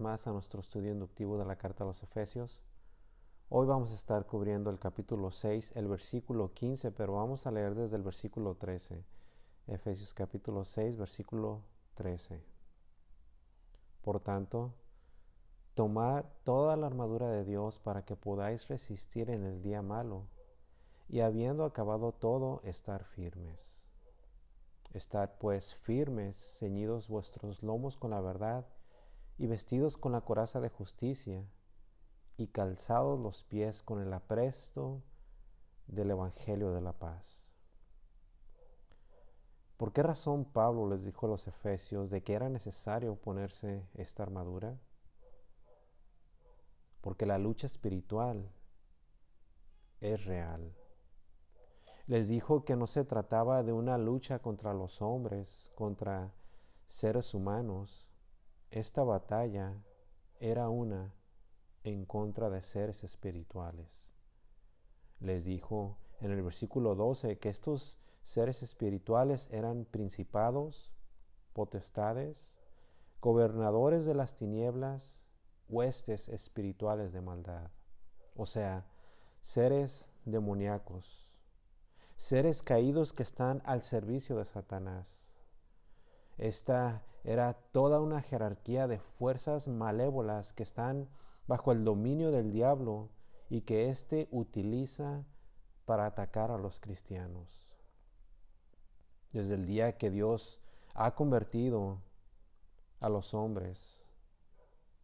Más a nuestro estudio inductivo de la carta a los Efesios. Hoy vamos a estar cubriendo el capítulo 6, el versículo 15, pero vamos a leer desde el versículo 13. Efesios capítulo 6, versículo 13. Por tanto, tomad toda la armadura de Dios para que podáis resistir en el día malo, y habiendo acabado todo, estar firmes. Estad pues firmes, ceñidos vuestros lomos con la verdad, y vestidos con la coraza de justicia, y calzados los pies con el apresto del Evangelio de la paz. ¿Por qué razón Pablo les dijo a los efesios de que era necesario ponerse esta armadura? Porque la lucha espiritual es real. Les dijo que no se trataba de una lucha contra los hombres, contra seres humanos, esta batalla era una en contra de seres espirituales. Les dijo en el versículo 12 que estos seres espirituales eran principados, potestades, gobernadores de las tinieblas, huestes espirituales de maldad. O sea, seres demoníacos, seres caídos que están al servicio de Satanás. Esta era toda una jerarquía de fuerzas malévolas que están bajo el dominio del diablo y que éste utiliza para atacar a los cristianos. Desde el día que Dios ha convertido a los hombres,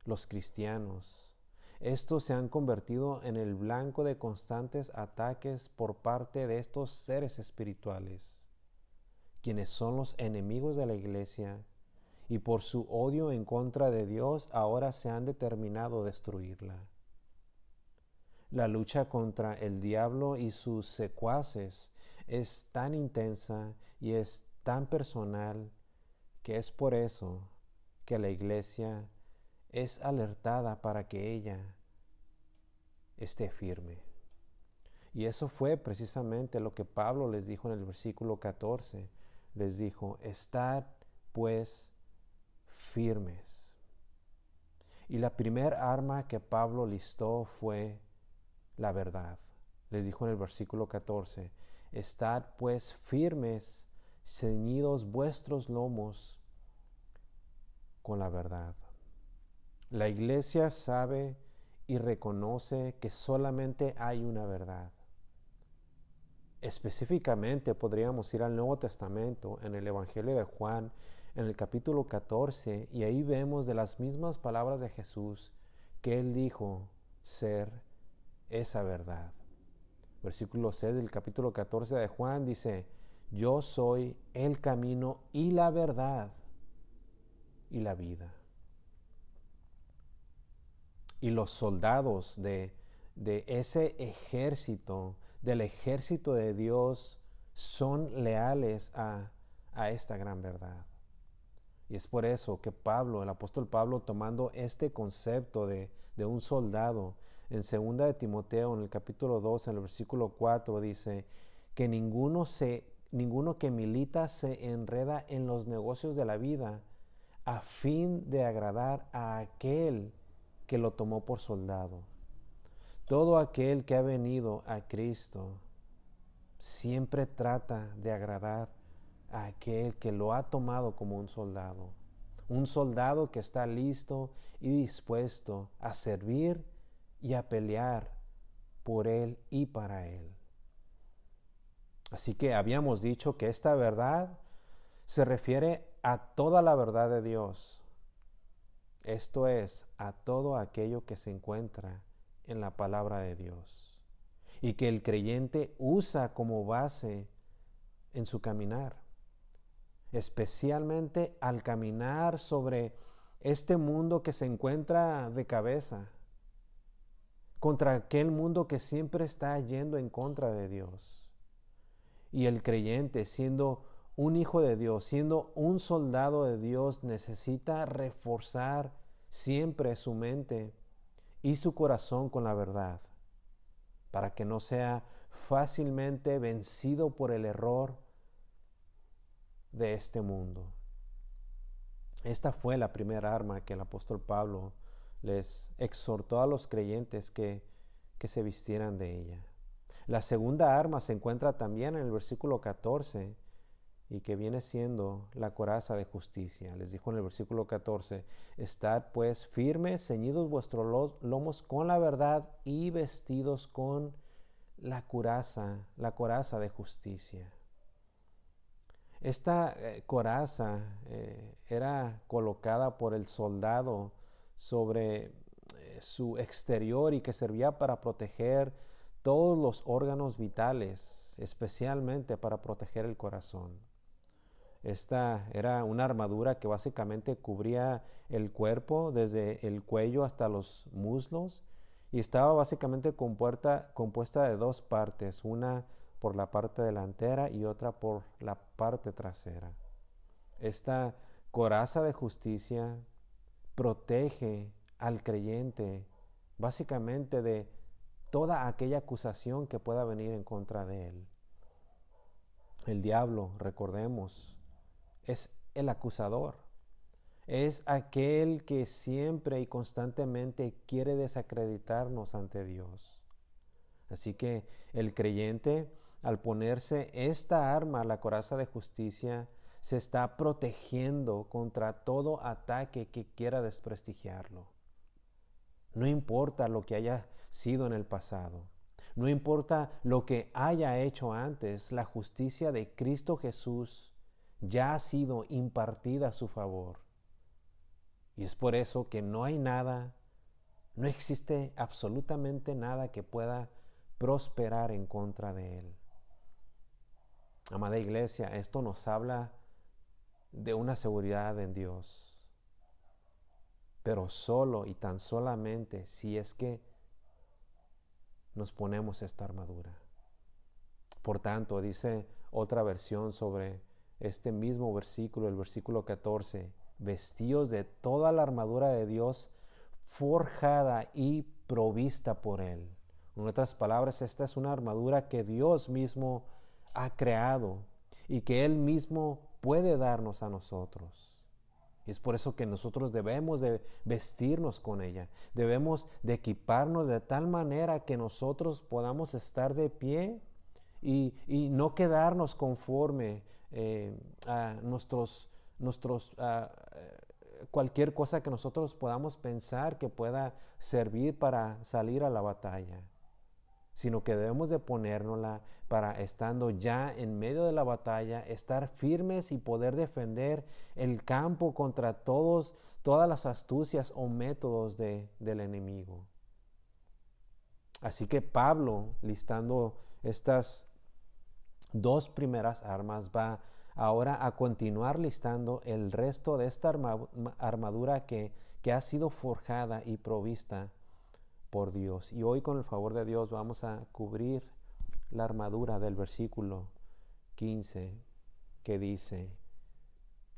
los cristianos, estos se han convertido en el blanco de constantes ataques por parte de estos seres espirituales, quienes son los enemigos de la iglesia y por su odio en contra de Dios ahora se han determinado destruirla. La lucha contra el diablo y sus secuaces es tan intensa y es tan personal que es por eso que la iglesia es alertada para que ella esté firme. Y eso fue precisamente lo que Pablo les dijo en el versículo 14. Les dijo, estad pues firmes. Y la primer arma que Pablo listó fue la verdad. Les dijo en el versículo 14, Estad pues firmes, ceñidos vuestros lomos con la verdad. La iglesia sabe y reconoce que solamente hay una verdad. Específicamente podríamos ir al Nuevo Testamento en el Evangelio de Juan en el capítulo 14 y ahí vemos de las mismas palabras de Jesús que él dijo ser esa verdad. Versículo 6 del capítulo 14 de Juan dice, yo soy el camino y la verdad y la vida. Y los soldados de, de ese ejército, del ejército de Dios, son leales a, a esta gran verdad. Y es por eso que Pablo, el apóstol Pablo, tomando este concepto de, un soldado, en 2 de Timoteo, en el capítulo 2, en el versículo 4, dice que ninguno, se, ninguno que milita se enreda en los negocios de la vida a fin de agradar a aquel que lo tomó por soldado. Todo aquel que ha venido a Cristo siempre trata de agradar a aquel que lo ha tomado como un soldado. Un soldado que está listo y dispuesto a servir y a pelear por él y para él. Así que habíamos dicho que esta verdad se refiere a toda la verdad de Dios. Esto es, a todo aquello que se encuentra en la palabra de Dios y que el creyente usa como base en su caminar especialmente al caminar sobre este mundo que se encuentra de cabeza, contra aquel mundo que siempre está yendo en contra de Dios. Y el creyente, siendo un hijo de Dios, siendo un soldado de Dios, necesita reforzar siempre su mente y su corazón con la verdad, para que no sea fácilmente vencido por el error de este mundo. Esta fue la primera arma que el apóstol Pablo les exhortó a los creyentes que, que se vistieran de ella. La segunda arma se encuentra también en el versículo 14 y que viene siendo la coraza de justicia. Les dijo en el versículo 14, estad pues firmes, ceñidos vuestros lomos con la verdad y vestidos con la coraza, la coraza de justicia. Esta eh, coraza eh, era colocada por el soldado sobre eh, su exterior y que servía para proteger todos los órganos vitales, especialmente para proteger el corazón. Esta era una armadura que básicamente cubría el cuerpo desde el cuello hasta los muslos y estaba básicamente compuesta, de dos partes, una por la parte delantera y otra por la parte trasera. Esta coraza de justicia protege al creyente básicamente de toda aquella acusación que pueda venir en contra de él. El diablo, recordemos, es el acusador. Es aquel que siempre y constantemente quiere desacreditarnos ante Dios. Así que el creyente, al ponerse esta arma, la coraza de justicia, se está protegiendo contra todo ataque que quiera desprestigiarlo. No importa lo que haya sido en el pasado. No importa lo que haya hecho antes, la justicia de Cristo Jesús ya ha sido impartida a su favor. Y es por eso que no hay nada, no existe absolutamente nada que pueda prosperar en contra de él. Amada iglesia, esto nos habla de una seguridad en Dios, pero solo y tan solamente si es que nos ponemos esta armadura. Por tanto, dice otra versión sobre este mismo versículo, el versículo 14, vestidos de toda la armadura de Dios, forjada y provista por Él. En otras palabras, esta es una armadura que Dios mismo ha creado y que Él mismo puede darnos a nosotros. Y es por eso que nosotros debemos de vestirnos con ella. Debemos de equiparnos de tal manera que nosotros podamos estar de pie y, y no quedarnos conforme eh, a nuestros, nuestros cualquier cosa que nosotros podamos pensar que pueda servir para salir a la batalla, sino que debemos de ponérnosla para estando ya en medio de la batalla, estar firmes y poder defender el campo contra todos, todas las astucias o métodos de, del enemigo. Así que Pablo, listando estas dos primeras armas, va ahora a continuar listando el resto de esta armadura que, que ha sido forjada y provista por Dios. Y hoy con el favor de Dios vamos a cubrir la armadura del versículo 15 que dice,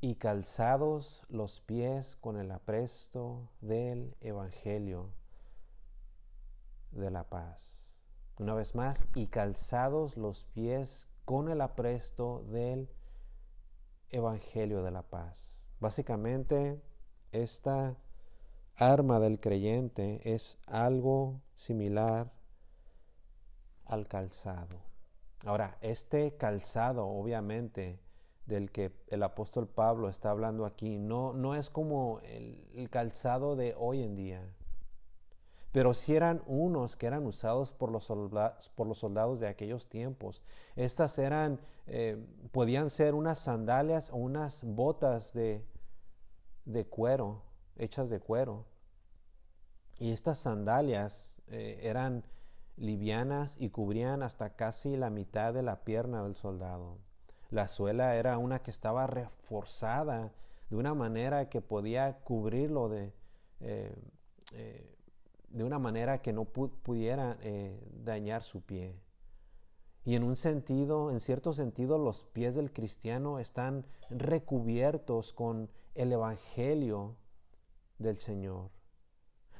y calzados los pies con el apresto del Evangelio de la paz. Una vez más, y calzados los pies con el apresto del Evangelio de la paz. Básicamente, esta arma del creyente es algo similar al calzado. Ahora, este calzado, obviamente, del que el apóstol Pablo está hablando aquí, no, no es como el, el calzado de hoy en día pero si eran unos que eran usados por los, soldados, por los soldados de aquellos tiempos. Estas eran, eh, podían ser unas sandalias o unas botas de, de cuero, hechas de cuero. Y estas sandalias eh, eran livianas y cubrían hasta casi la mitad de la pierna del soldado. La suela era una que estaba reforzada de una manera que podía cubrirlo de, eh, de una manera que no pudiera eh, dañar su pie. Y en un sentido, en cierto sentido, los pies del cristiano están recubiertos con el Evangelio del Señor.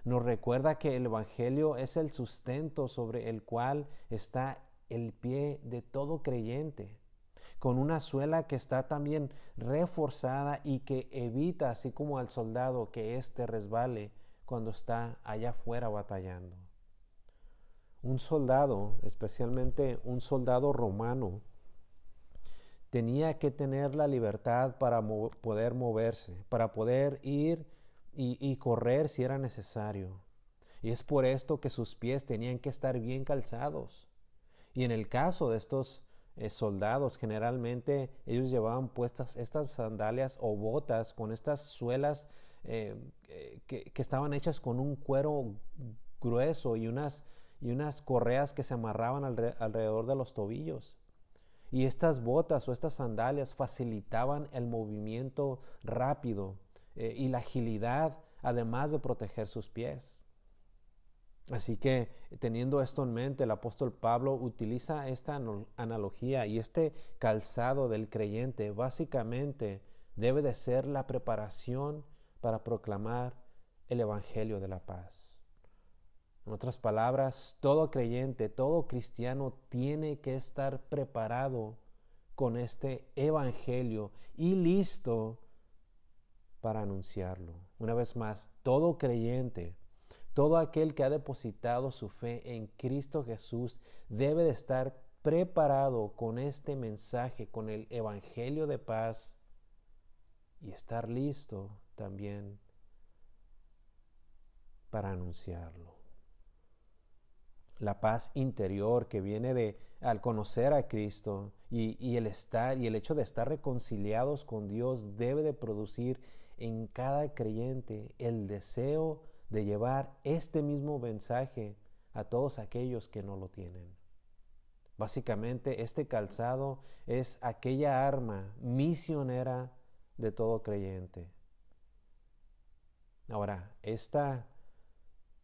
Nos recuerda que el Evangelio es el sustento sobre el cual está el pie de todo creyente. con una suela que está también reforzada y que evita, así como al soldado, que éste resbale cuando está allá afuera batallando. Un soldado, especialmente un soldado romano, tenía que tener la libertad para poder moverse, para poder ir y, correr si era necesario. Y es por esto que sus pies tenían que estar bien calzados. Y en el caso de estos eh, soldados, generalmente ellos llevaban puestas estas sandalias o botas con estas suelas eh, eh, que, estaban hechas con un cuero grueso y unas, y unas correas que se amarraban alrededor de los tobillos. Y estas botas o estas sandalias facilitaban el movimiento rápido y la agilidad, además de proteger sus pies. Así que teniendo esto en mente, el apóstol Pablo utiliza esta analogía y este calzado del creyente básicamente debe de ser la preparación para proclamar el Evangelio de la paz. En otras palabras, todo creyente, todo cristiano tiene que estar preparado con este Evangelio y listo para anunciarlo. Una vez más, todo creyente todo aquel que ha depositado su fe en Cristo Jesús debe de estar preparado con este mensaje, con el Evangelio de paz y estar listo también para anunciarlo. La paz interior que viene de al conocer a Cristo y, el estar y el hecho de estar reconciliados con Dios debe de producir en cada creyente el deseo de llevar este mismo mensaje a todos aquellos que no lo tienen. Básicamente, este calzado es aquella arma misionera de todo creyente. Ahora, esta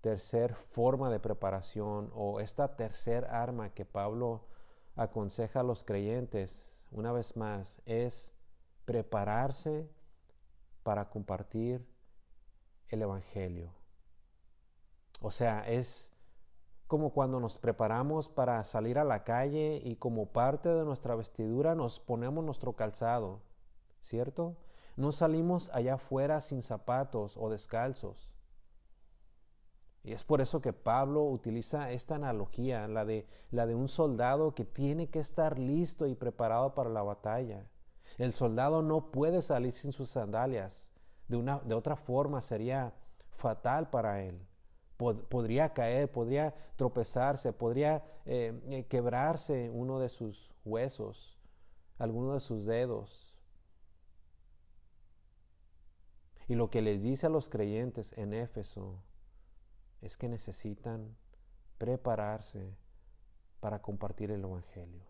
tercer forma de preparación o esta tercer arma que Pablo aconseja a los creyentes, una vez más, es prepararse para compartir el Evangelio. O sea, es como cuando nos preparamos para salir a la calle y como parte de nuestra vestidura nos ponemos nuestro calzado, ¿cierto? No salimos allá afuera sin zapatos o descalzos. Y es por eso que Pablo utiliza esta analogía, la de, la de un soldado que tiene que estar listo y preparado para la batalla. El soldado no puede salir sin sus sandalias. De, una, de otra forma sería fatal para él podría caer, podría tropezarse, podría eh, eh, quebrarse uno de sus huesos, alguno de sus dedos. Y lo que les dice a los creyentes en Éfeso es que necesitan prepararse para compartir el Evangelio.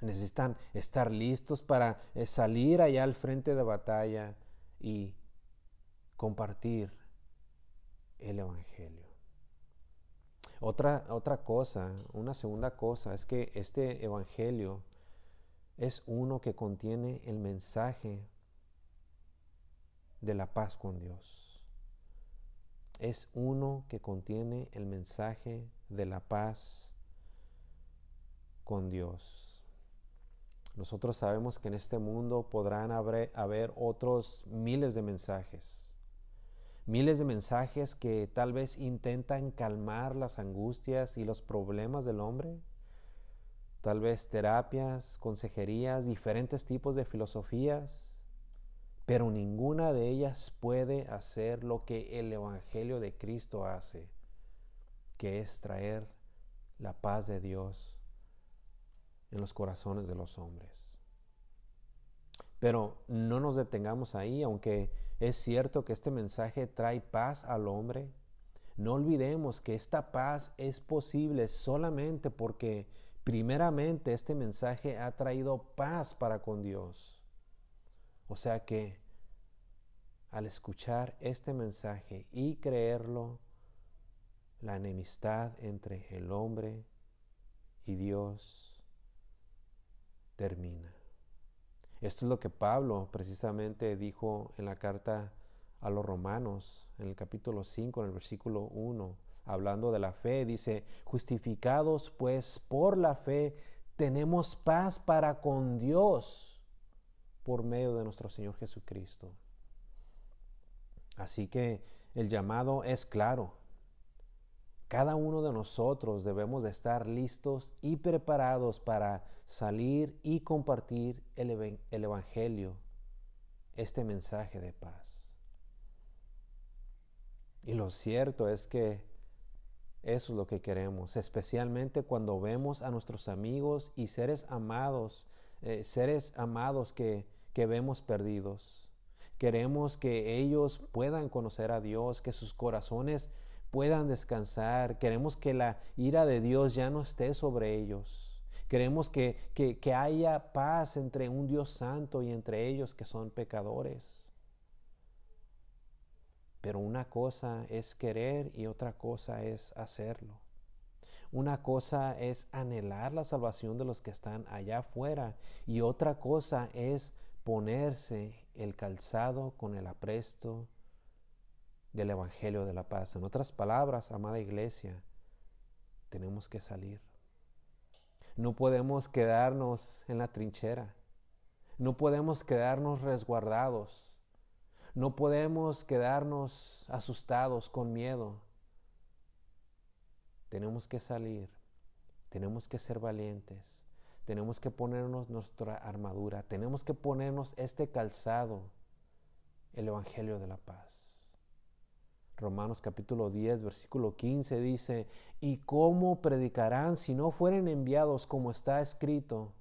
Necesitan estar listos para eh, salir allá al frente de batalla y compartir el Evangelio. Otra, otra cosa, una segunda cosa, es que este Evangelio es uno que contiene el mensaje de la paz con Dios. Es uno que contiene el mensaje de la paz con Dios. Nosotros sabemos que en este mundo podrán haber, otros miles de mensajes miles de mensajes que tal vez intentan calmar las angustias y los problemas del hombre, tal vez terapias, consejerías, diferentes tipos de filosofías, pero ninguna de ellas puede hacer lo que el Evangelio de Cristo hace, que es traer la paz de Dios en los corazones de los hombres. Pero no nos detengamos ahí, aunque es cierto que este mensaje trae paz al hombre. No olvidemos que esta paz es posible solamente porque primeramente este mensaje ha traído paz para con Dios. O sea que al escuchar este mensaje y creerlo, la enemistad entre el hombre y Dios termina. Esto es lo que Pablo precisamente dijo en la carta a los romanos, en el capítulo 5, en el versículo 1, hablando de la fe, dice, justificados pues por la fe, tenemos paz para con Dios por medio de nuestro Señor Jesucristo. Así que el llamado es claro. Cada uno de nosotros debemos de estar listos y preparados para salir y compartir el, el Evangelio, este mensaje de paz. Y lo cierto es que eso es lo que queremos, especialmente cuando vemos a nuestros amigos y seres amados, eh, seres amados que, que vemos perdidos. Queremos que ellos puedan conocer a Dios, que sus corazones puedan descansar. Queremos que la ira de Dios ya no esté sobre ellos. Queremos que, que, haya paz entre un Dios santo y entre ellos que son pecadores. Pero una cosa es querer y otra cosa es hacerlo. Una cosa es anhelar la salvación de los que están allá afuera y otra cosa es ponerse el calzado con el apresto del Evangelio de la paz. En otras palabras, amada iglesia, tenemos que salir. No podemos quedarnos en la trinchera. No podemos quedarnos resguardados. No podemos quedarnos asustados con miedo. Tenemos que salir, tenemos que ser valientes, tenemos que ponernos nuestra armadura, tenemos que ponernos este calzado, el Evangelio de la paz. Romanos capítulo 10, versículo 15 dice, ¿y cómo predicarán si no fueren enviados como está escrito?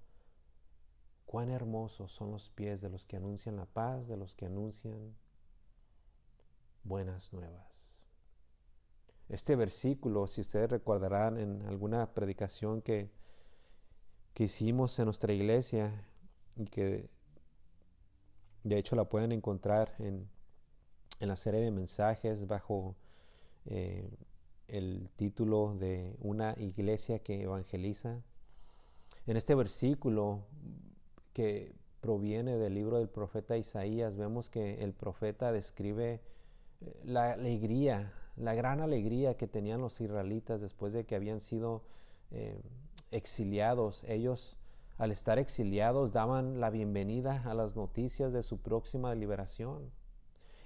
Cuán hermosos son los pies de los que anuncian la paz, de los que anuncian buenas nuevas. Este versículo, si ustedes recordarán en alguna predicación que, que hicimos en nuestra iglesia y que de hecho la pueden encontrar en, en la serie de mensajes bajo eh, el título de una iglesia que evangeliza. En este versículo que proviene del libro del profeta Isaías, vemos que el profeta describe la alegría, la gran alegría que tenían los israelitas después de que habían sido eh, exiliados. Ellos, al estar exiliados, daban la bienvenida a las noticias de su próxima liberación.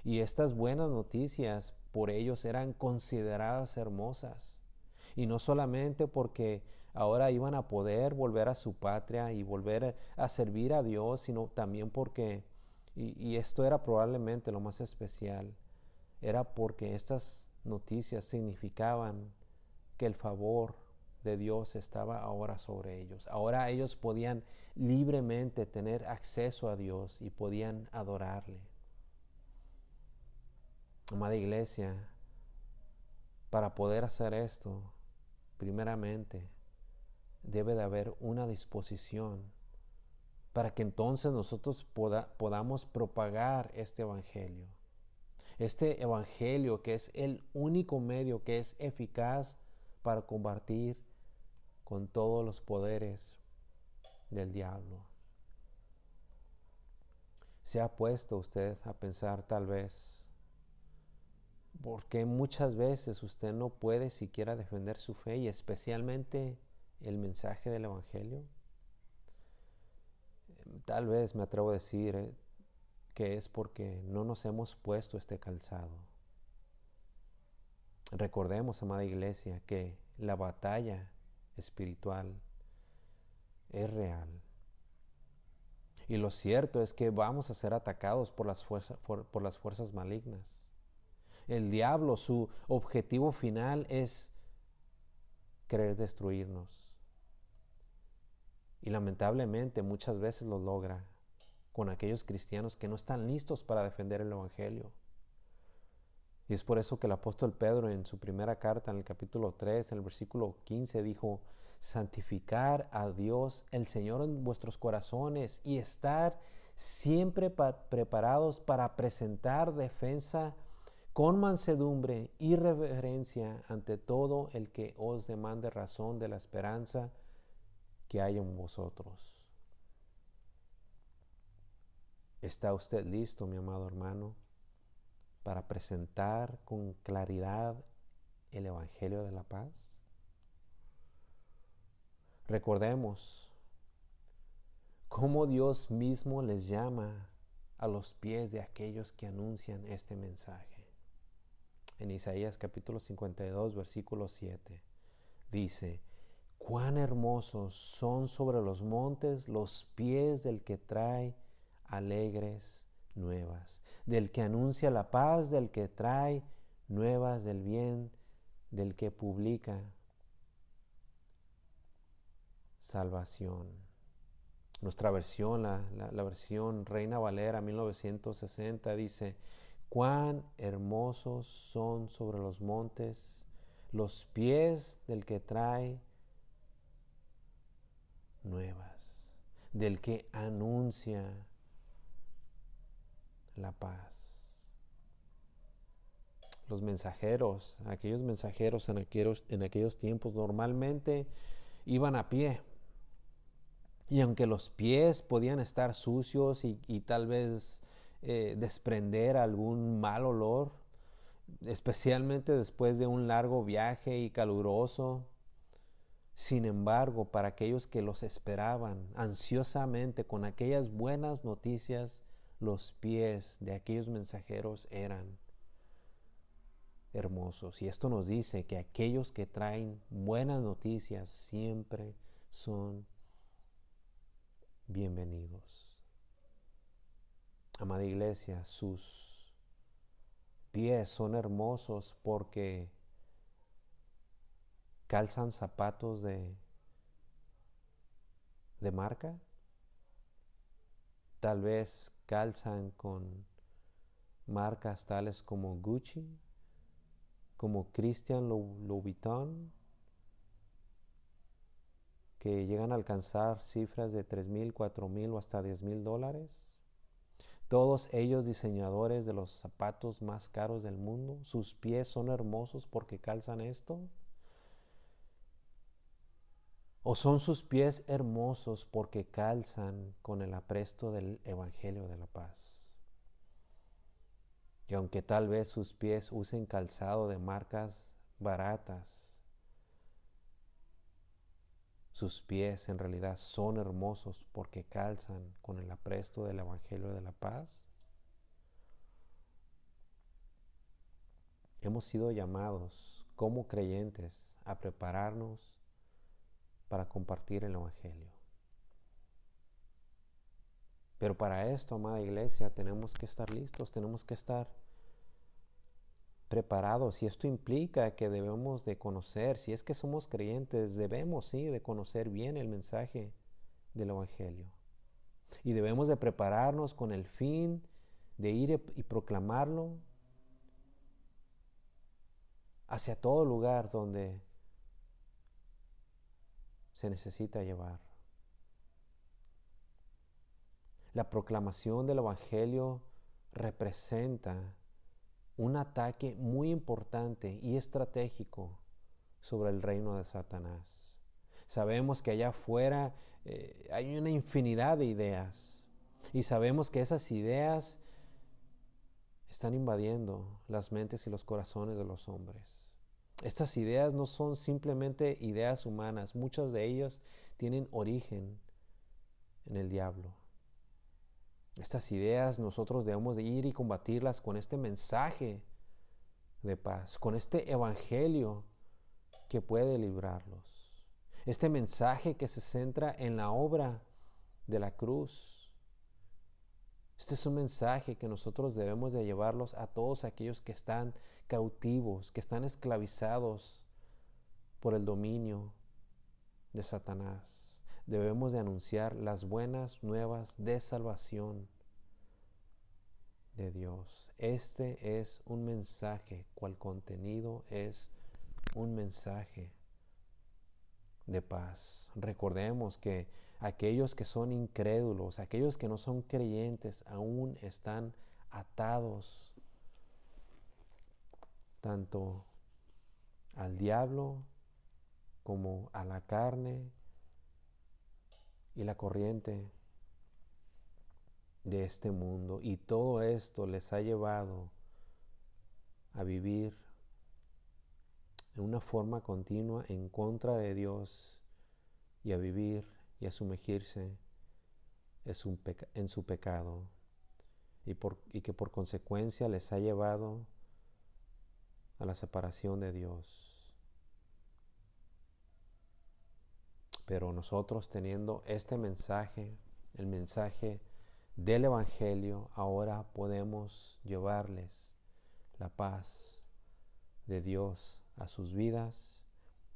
Y estas buenas noticias por ellos eran consideradas hermosas. Y no solamente porque ahora iban a poder volver a su patria y volver a servir a Dios, sino también porque, y esto era probablemente lo más especial, era porque estas noticias significaban que el favor de Dios estaba ahora sobre ellos. Ahora ellos podían libremente tener acceso a Dios y podían adorarle. Amada iglesia, para poder hacer esto, primeramente debe de haber una disposición para que entonces nosotros podamos propagar este Evangelio este evangelio que es el único medio que es eficaz para combatir con todos los poderes del diablo. ¿Se ha puesto usted a pensar tal vez por qué muchas veces usted no puede siquiera defender su fe y especialmente el mensaje del Evangelio? Tal vez me atrevo a decir, eh, que es porque no nos hemos puesto este calzado. Recordemos, amada iglesia, que la batalla espiritual es real. Y lo cierto es que vamos a ser atacados por las, fuerzas, por, las fuerzas malignas. El diablo, su objetivo final es querer destruirnos. Y lamentablemente muchas veces lo logra con aquellos cristianos que no están listos para defender el Evangelio. Y es por eso que el apóstol Pedro en su primera carta, en el capítulo 3, en el versículo 15, dijo, santificar a Dios el Señor en vuestros corazones y estar siempre preparados para presentar defensa con mansedumbre y reverencia ante todo el que os demande razón de la esperanza que hay en vosotros. ¿Está usted listo, mi amado hermano, para presentar con claridad el Evangelio de la paz? Recordemos cómo Dios mismo les llama a los pies de aquellos que anuncian este mensaje. En Isaías capítulo 52, versículo 7, dice, cuán hermosos son sobre los montes los pies del que trae alegres nuevas, del que anuncia la paz, del que trae nuevas del bien, del que publica salvación. Nuestra versión, la, versión Reina Valera 1960, dice, cuán hermosos son sobre los montes los pies del que trae nuevas, del que anuncia la paz. Los mensajeros, aquellos mensajeros en aquellos, en aquellos tiempos normalmente iban a pie. Y aunque los pies podían estar sucios y, tal vez eh, desprender algún mal olor, especialmente después de un largo viaje y caluroso, sin embargo, para aquellos que los esperaban ansiosamente con aquellas buenas noticias, los pies de aquellos mensajeros eran hermosos. Y esto nos dice que aquellos que traen buenas noticias siempre son bienvenidos. Amada iglesia, sus pies son hermosos porque calzan zapatos de, de marca. Tal vez calzan con marcas tales como Gucci, como Christian Louboutin, que llegan a alcanzar cifras de tres mil, cuatro mil o hasta diez mil dólares. Todos ellos diseñadores de los zapatos más caros del mundo. Sus pies son hermosos porque calzan esto. ¿O son sus pies hermosos porque calzan con el apresto del Evangelio de la paz? Que aunque tal vez sus pies usen calzado de marcas baratas, sus pies en realidad son hermosos porque calzan con el apresto del Evangelio de la paz. Hemos sido llamados como creyentes a prepararnos para compartir el Evangelio. Pero para esto, amada iglesia, tenemos que estar listos, tenemos que estar preparados y esto implica que debemos de conocer, si es que somos creyentes, debemos sí de conocer bien el mensaje del Evangelio. Y debemos de prepararnos con el fin de ir y proclamarlo hacia todo lugar donde se necesita llevar. La proclamación del Evangelio representa un ataque muy importante y estratégico sobre el reino de Satanás. Sabemos que allá afuera eh, hay una infinidad de ideas y sabemos que esas ideas están invadiendo las mentes y los corazones de los hombres. Estas ideas no son simplemente ideas humanas, muchas de ellas tienen origen en el diablo. Estas ideas nosotros debemos de ir y combatirlas con este mensaje de paz, con este evangelio que puede librarlos. Este mensaje que se centra en la obra de la cruz. Este es un mensaje que nosotros debemos de llevarlos a todos aquellos que están cautivos, que están esclavizados por el dominio de Satanás debemos de anunciar las buenas nuevas de salvación de Dios. Este es un mensaje, cual contenido es un mensaje de paz. Recordemos que aquellos que son incrédulos, aquellos que no son creyentes, aún están atados tanto al diablo como a la carne y la corriente de este mundo. Y todo esto les ha llevado a vivir en una forma continua en contra de Dios y a vivir y a sumergirse en su pecado y, y que por consecuencia les ha llevado a la separación de Dios. Pero nosotros teniendo este mensaje, el mensaje del Evangelio, ahora podemos llevarles la paz de Dios a sus vidas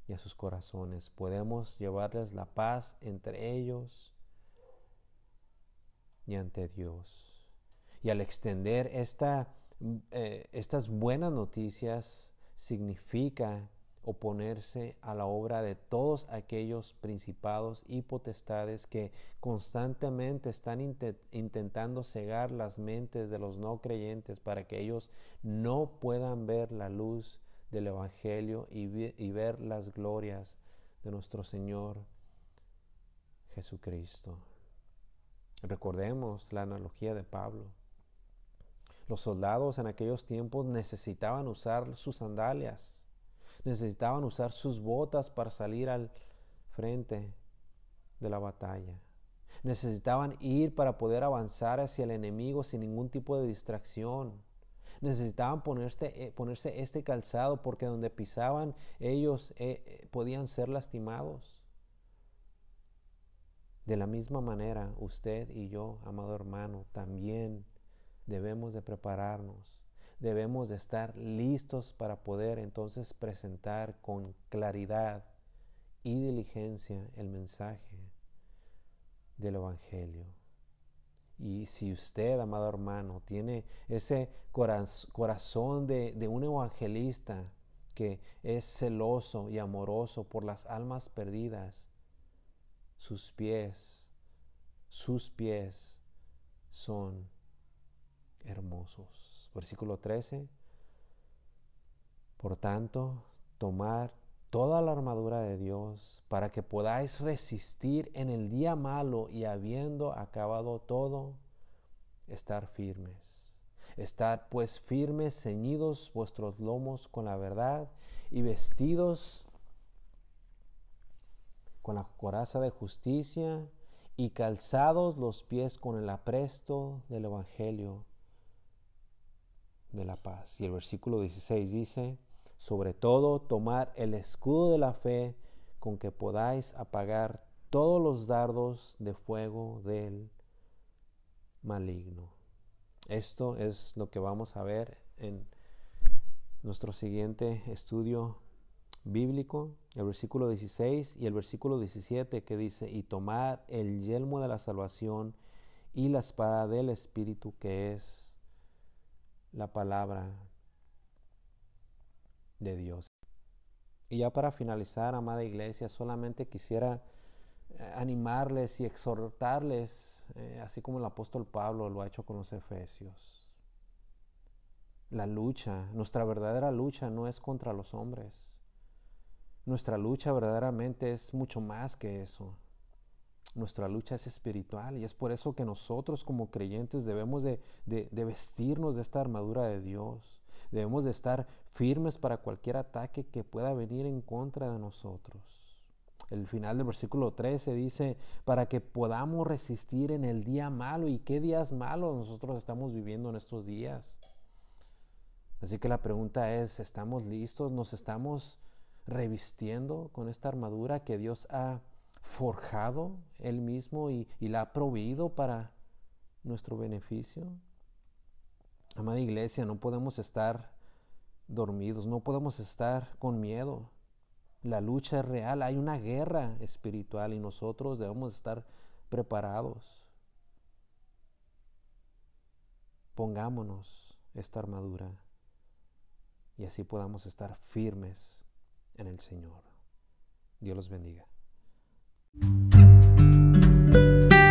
y a sus corazones. Podemos llevarles la paz entre ellos y ante Dios. Y al extender esta, eh, estas buenas noticias significa oponerse a la obra de todos aquellos principados y potestades que constantemente están intentando cegar las mentes de los no creyentes para que ellos no puedan ver la luz del Evangelio y, ver las glorias de nuestro Señor Jesucristo. Recordemos la analogía de Pablo. Los soldados en aquellos tiempos necesitaban usar sus sandalias necesitaban usar sus botas para salir al frente de la batalla. Necesitaban ir para poder avanzar hacia el enemigo sin ningún tipo de distracción. Necesitaban ponerse, eh, ponerse este calzado porque donde pisaban ellos eh, eh, podían ser lastimados. De la misma manera, usted y yo, amado hermano, también debemos de prepararnos debemos de estar listos para poder entonces presentar con claridad y diligencia el mensaje del Evangelio. Y si usted, amado hermano, tiene ese corazón de, de, un evangelista que es celoso y amoroso por las almas perdidas, sus pies, sus pies son hermosos. Versículo 13. Por tanto, tomar toda la armadura de Dios para que podáis resistir en el día malo y habiendo acabado todo, estar firmes. Estad pues firmes, ceñidos vuestros lomos con la verdad y vestidos con la coraza de justicia y calzados los pies con el apresto del Evangelio de la paz. Y el versículo 16 dice, sobre todo tomar el escudo de la fe con que podáis apagar todos los dardos de fuego del maligno. Esto es lo que vamos a ver en nuestro siguiente estudio bíblico, el versículo 16 y el versículo 17 que dice, y tomar el yelmo de la salvación y la espada del Espíritu que es la palabra de Dios. Y ya para finalizar, amada iglesia, solamente quisiera eh, animarles y exhortarles, eh, así como el apóstol Pablo lo ha hecho con los efesios. La lucha, nuestra verdadera lucha no es contra los hombres. Nuestra lucha verdaderamente es mucho más que eso. Nuestra lucha es espiritual y es por eso que nosotros como creyentes debemos de, vestirnos de esta armadura de Dios. Debemos de estar firmes para cualquier ataque que pueda venir en contra de nosotros. El final del versículo 13 dice, para que podamos resistir en el día malo. ¿Y qué días malos nosotros estamos viviendo en estos días? Así que la pregunta es, ¿estamos listos? ¿Nos estamos revistiendo con esta armadura que Dios ha forjado Él mismo y, la ha proveído para nuestro beneficio. Amada iglesia, no podemos estar dormidos, no podemos estar con miedo. La lucha es real, hay una guerra espiritual y nosotros debemos estar preparados. Pongámonos esta armadura y así podamos estar firmes en el Señor. Dios los bendiga. えっ?